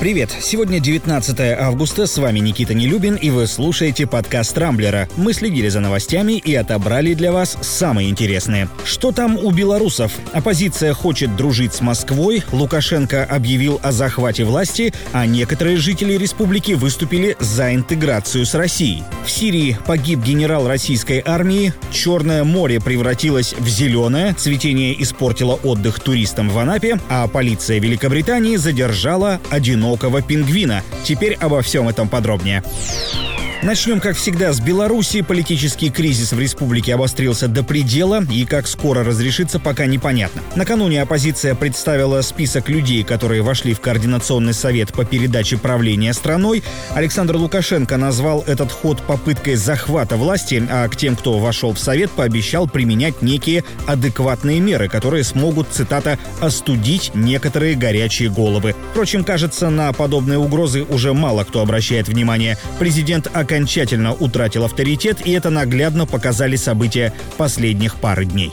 Привет! Сегодня 19 августа, с вами Никита Нелюбин, и вы слушаете подкаст «Рамблера». Мы следили за новостями и отобрали для вас самые интересные. Что там у белорусов? Оппозиция хочет дружить с Москвой, Лукашенко объявил о захвате власти, а некоторые жители республики выступили за интеграцию с Россией. В Сирии погиб генерал российской армии, Черное море превратилось в зеленое, цветение испортило отдых туристам в Анапе, а полиция Великобритании задержала одинокого одинокого пингвина. Теперь обо всем этом подробнее. Начнем, как всегда, с Беларуси. Политический кризис в республике обострился до предела, и как скоро разрешится, пока непонятно. Накануне оппозиция представила список людей, которые вошли в Координационный совет по передаче правления страной. Александр Лукашенко назвал этот ход попыткой захвата власти, а к тем, кто вошел в совет, пообещал применять некие адекватные меры, которые смогут, цитата, «остудить некоторые горячие головы». Впрочем, кажется, на подобные угрозы уже мало кто обращает внимание. Президент окончательно утратил авторитет, и это наглядно показали события последних пары дней.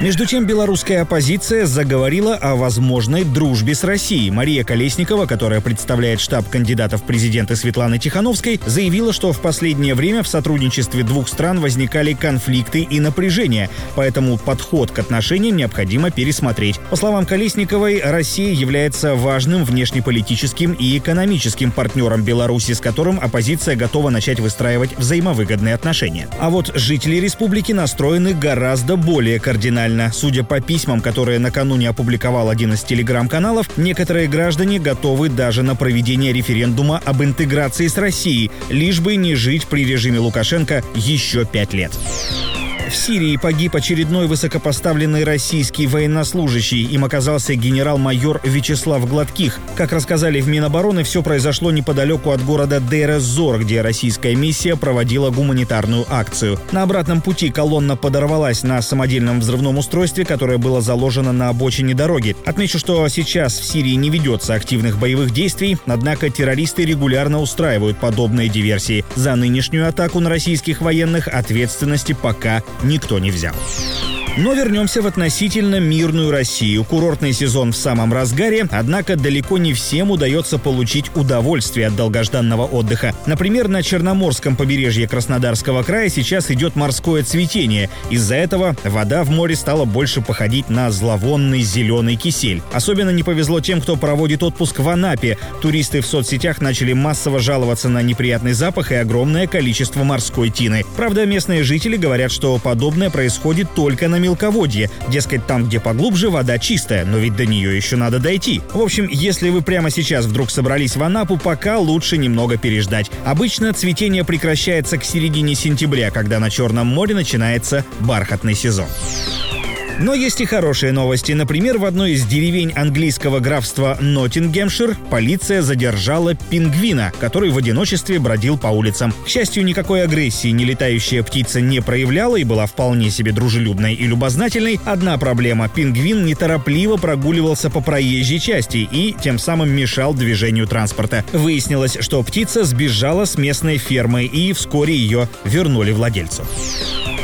Между тем, белорусская оппозиция заговорила о возможной дружбе с Россией. Мария Колесникова, которая представляет штаб кандидатов в президенты Светланы Тихановской, заявила, что в последнее время в сотрудничестве двух стран возникали конфликты и напряжения, поэтому подход к отношениям необходимо пересмотреть. По словам Колесниковой, Россия является важным внешнеполитическим и экономическим партнером Беларуси, с которым оппозиция готова начать выстраивать взаимовыгодные отношения. А вот жители республики настроены гораздо более кардинально реально. Судя по письмам, которые накануне опубликовал один из телеграм-каналов, некоторые граждане готовы даже на проведение референдума об интеграции с Россией, лишь бы не жить при режиме Лукашенко еще пять лет. В Сирии погиб очередной высокопоставленный российский военнослужащий. Им оказался генерал-майор Вячеслав Гладких. Как рассказали в Минобороны, все произошло неподалеку от города Дейр-Зор, где российская миссия проводила гуманитарную акцию. На обратном пути колонна подорвалась на самодельном взрывном устройстве, которое было заложено на обочине дороги. Отмечу, что сейчас в Сирии не ведется активных боевых действий, однако террористы регулярно устраивают подобные диверсии. За нынешнюю атаку на российских военных ответственности пока никто не взял. Но вернемся в относительно мирную Россию. Курортный сезон в самом разгаре, однако далеко не всем удается получить удовольствие от долгожданного отдыха. Например, на Черноморском побережье Краснодарского края сейчас идет морское цветение. Из-за этого вода в море стала больше походить на зловонный зеленый кисель. Особенно не повезло тем, кто проводит отпуск в Анапе. Туристы в соцсетях начали массово жаловаться на неприятный запах и огромное количество морской тины. Правда, местные жители говорят, что подобное происходит только на мелководье. Дескать, там, где поглубже, вода чистая, но ведь до нее еще надо дойти. В общем, если вы прямо сейчас вдруг собрались в Анапу, пока лучше немного переждать. Обычно цветение прекращается к середине сентября, когда на Черном море начинается бархатный сезон. Но есть и хорошие новости. Например, в одной из деревень английского графства Ноттингемшир полиция задержала пингвина, который в одиночестве бродил по улицам. К счастью, никакой агрессии нелетающая птица не проявляла и была вполне себе дружелюбной и любознательной. Одна проблема – пингвин неторопливо прогуливался по проезжей части и тем самым мешал движению транспорта. Выяснилось, что птица сбежала с местной фермы и вскоре ее вернули владельцу.